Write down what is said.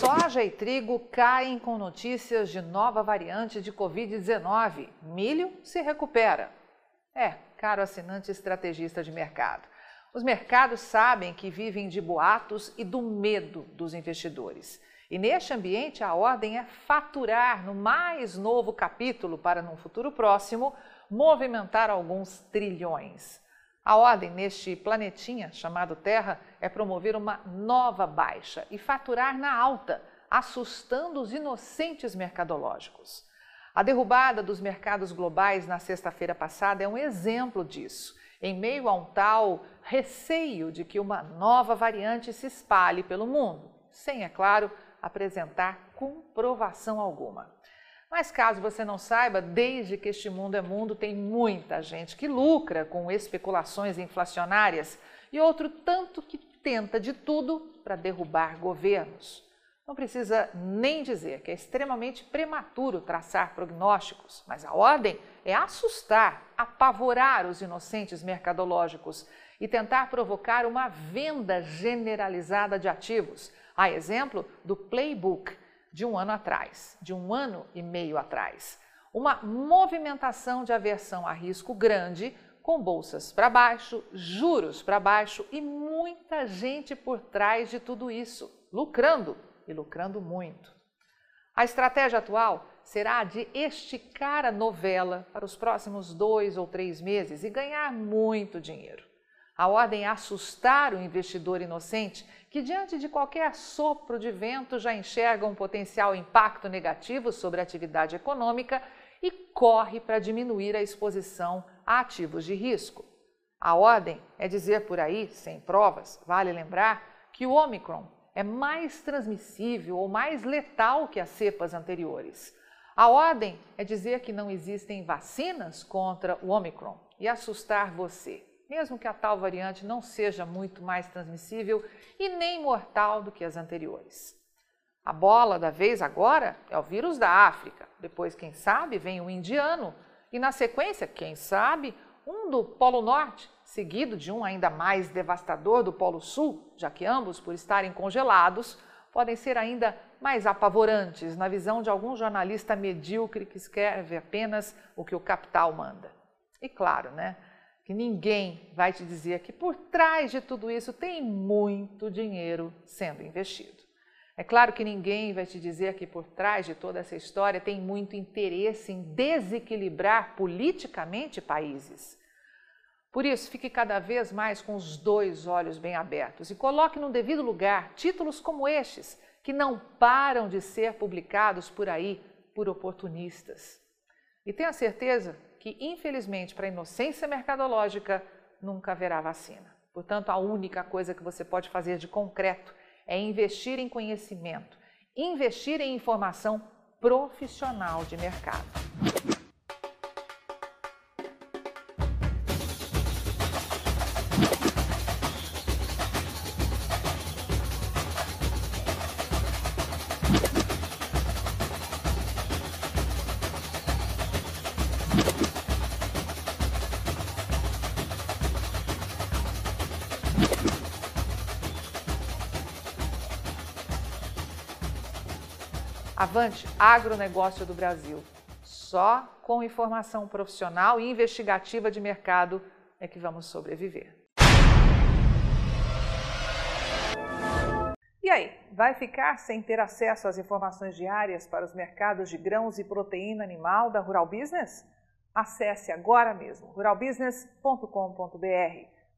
Soja e trigo caem com notícias de nova variante de Covid-19. Milho se recupera. É, caro assinante estrategista de mercado. Os mercados sabem que vivem de boatos e do medo dos investidores. E neste ambiente, a ordem é faturar no mais novo capítulo para, num futuro próximo, movimentar alguns trilhões. A ordem neste planetinha chamado Terra é promover uma nova baixa e faturar na alta, assustando os inocentes mercadológicos. A derrubada dos mercados globais na sexta-feira passada é um exemplo disso, em meio a um tal receio de que uma nova variante se espalhe pelo mundo, sem, é claro, apresentar comprovação alguma. Mas caso você não saiba, desde que este mundo é mundo, tem muita gente que lucra com especulações inflacionárias e outro tanto que tenta de tudo para derrubar governos. Não precisa nem dizer que é extremamente prematuro traçar prognósticos, mas a ordem é assustar, apavorar os inocentes mercadológicos e tentar provocar uma venda generalizada de ativos, a exemplo do playbook de um ano atrás, de um ano e meio atrás. Uma movimentação de aversão a risco grande, com bolsas para baixo, juros para baixo e muita gente por trás de tudo isso, lucrando e lucrando muito. A estratégia atual será de esticar a novela para os próximos dois ou três meses e ganhar muito dinheiro. A ordem é assustar o investidor inocente que, diante de qualquer sopro de vento, já enxerga um potencial impacto negativo sobre a atividade econômica e corre para diminuir a exposição a ativos de risco. A ordem é dizer por aí, sem provas, vale lembrar, que o Omicron é mais transmissível ou mais letal que as cepas anteriores. A ordem é dizer que não existem vacinas contra o Omicron e assustar você mesmo que a tal variante não seja muito mais transmissível e nem mortal do que as anteriores. A bola da vez agora é o vírus da África, depois, quem sabe, vem o indiano e, na sequência, quem sabe, um do Polo Norte, seguido de um ainda mais devastador do Polo Sul, já que ambos, por estarem congelados, podem ser ainda mais apavorantes na visão de algum jornalista medíocre que escreve apenas o que o capital manda. E claro, né? Que ninguém vai te dizer que por trás de tudo isso tem muito dinheiro sendo investido. É claro que ninguém vai te dizer que por trás de toda essa história tem muito interesse em desequilibrar politicamente países. Por isso, fique cada vez mais com os dois olhos bem abertos e coloque no devido lugar títulos como estes, que não param de ser publicados por aí por oportunistas. E tenha certeza que, infelizmente, para a inocência mercadológica, nunca haverá vacina. Portanto, a única coisa que você pode fazer de concreto é investir em conhecimento, investir em informação profissional de mercado. Avante Agronegócio do Brasil. Só com informação profissional e investigativa de mercado é que vamos sobreviver. E aí, vai ficar sem ter acesso às informações diárias para os mercados de grãos e proteína animal da Rural Business? Acesse agora mesmo ruralbusiness.com.br.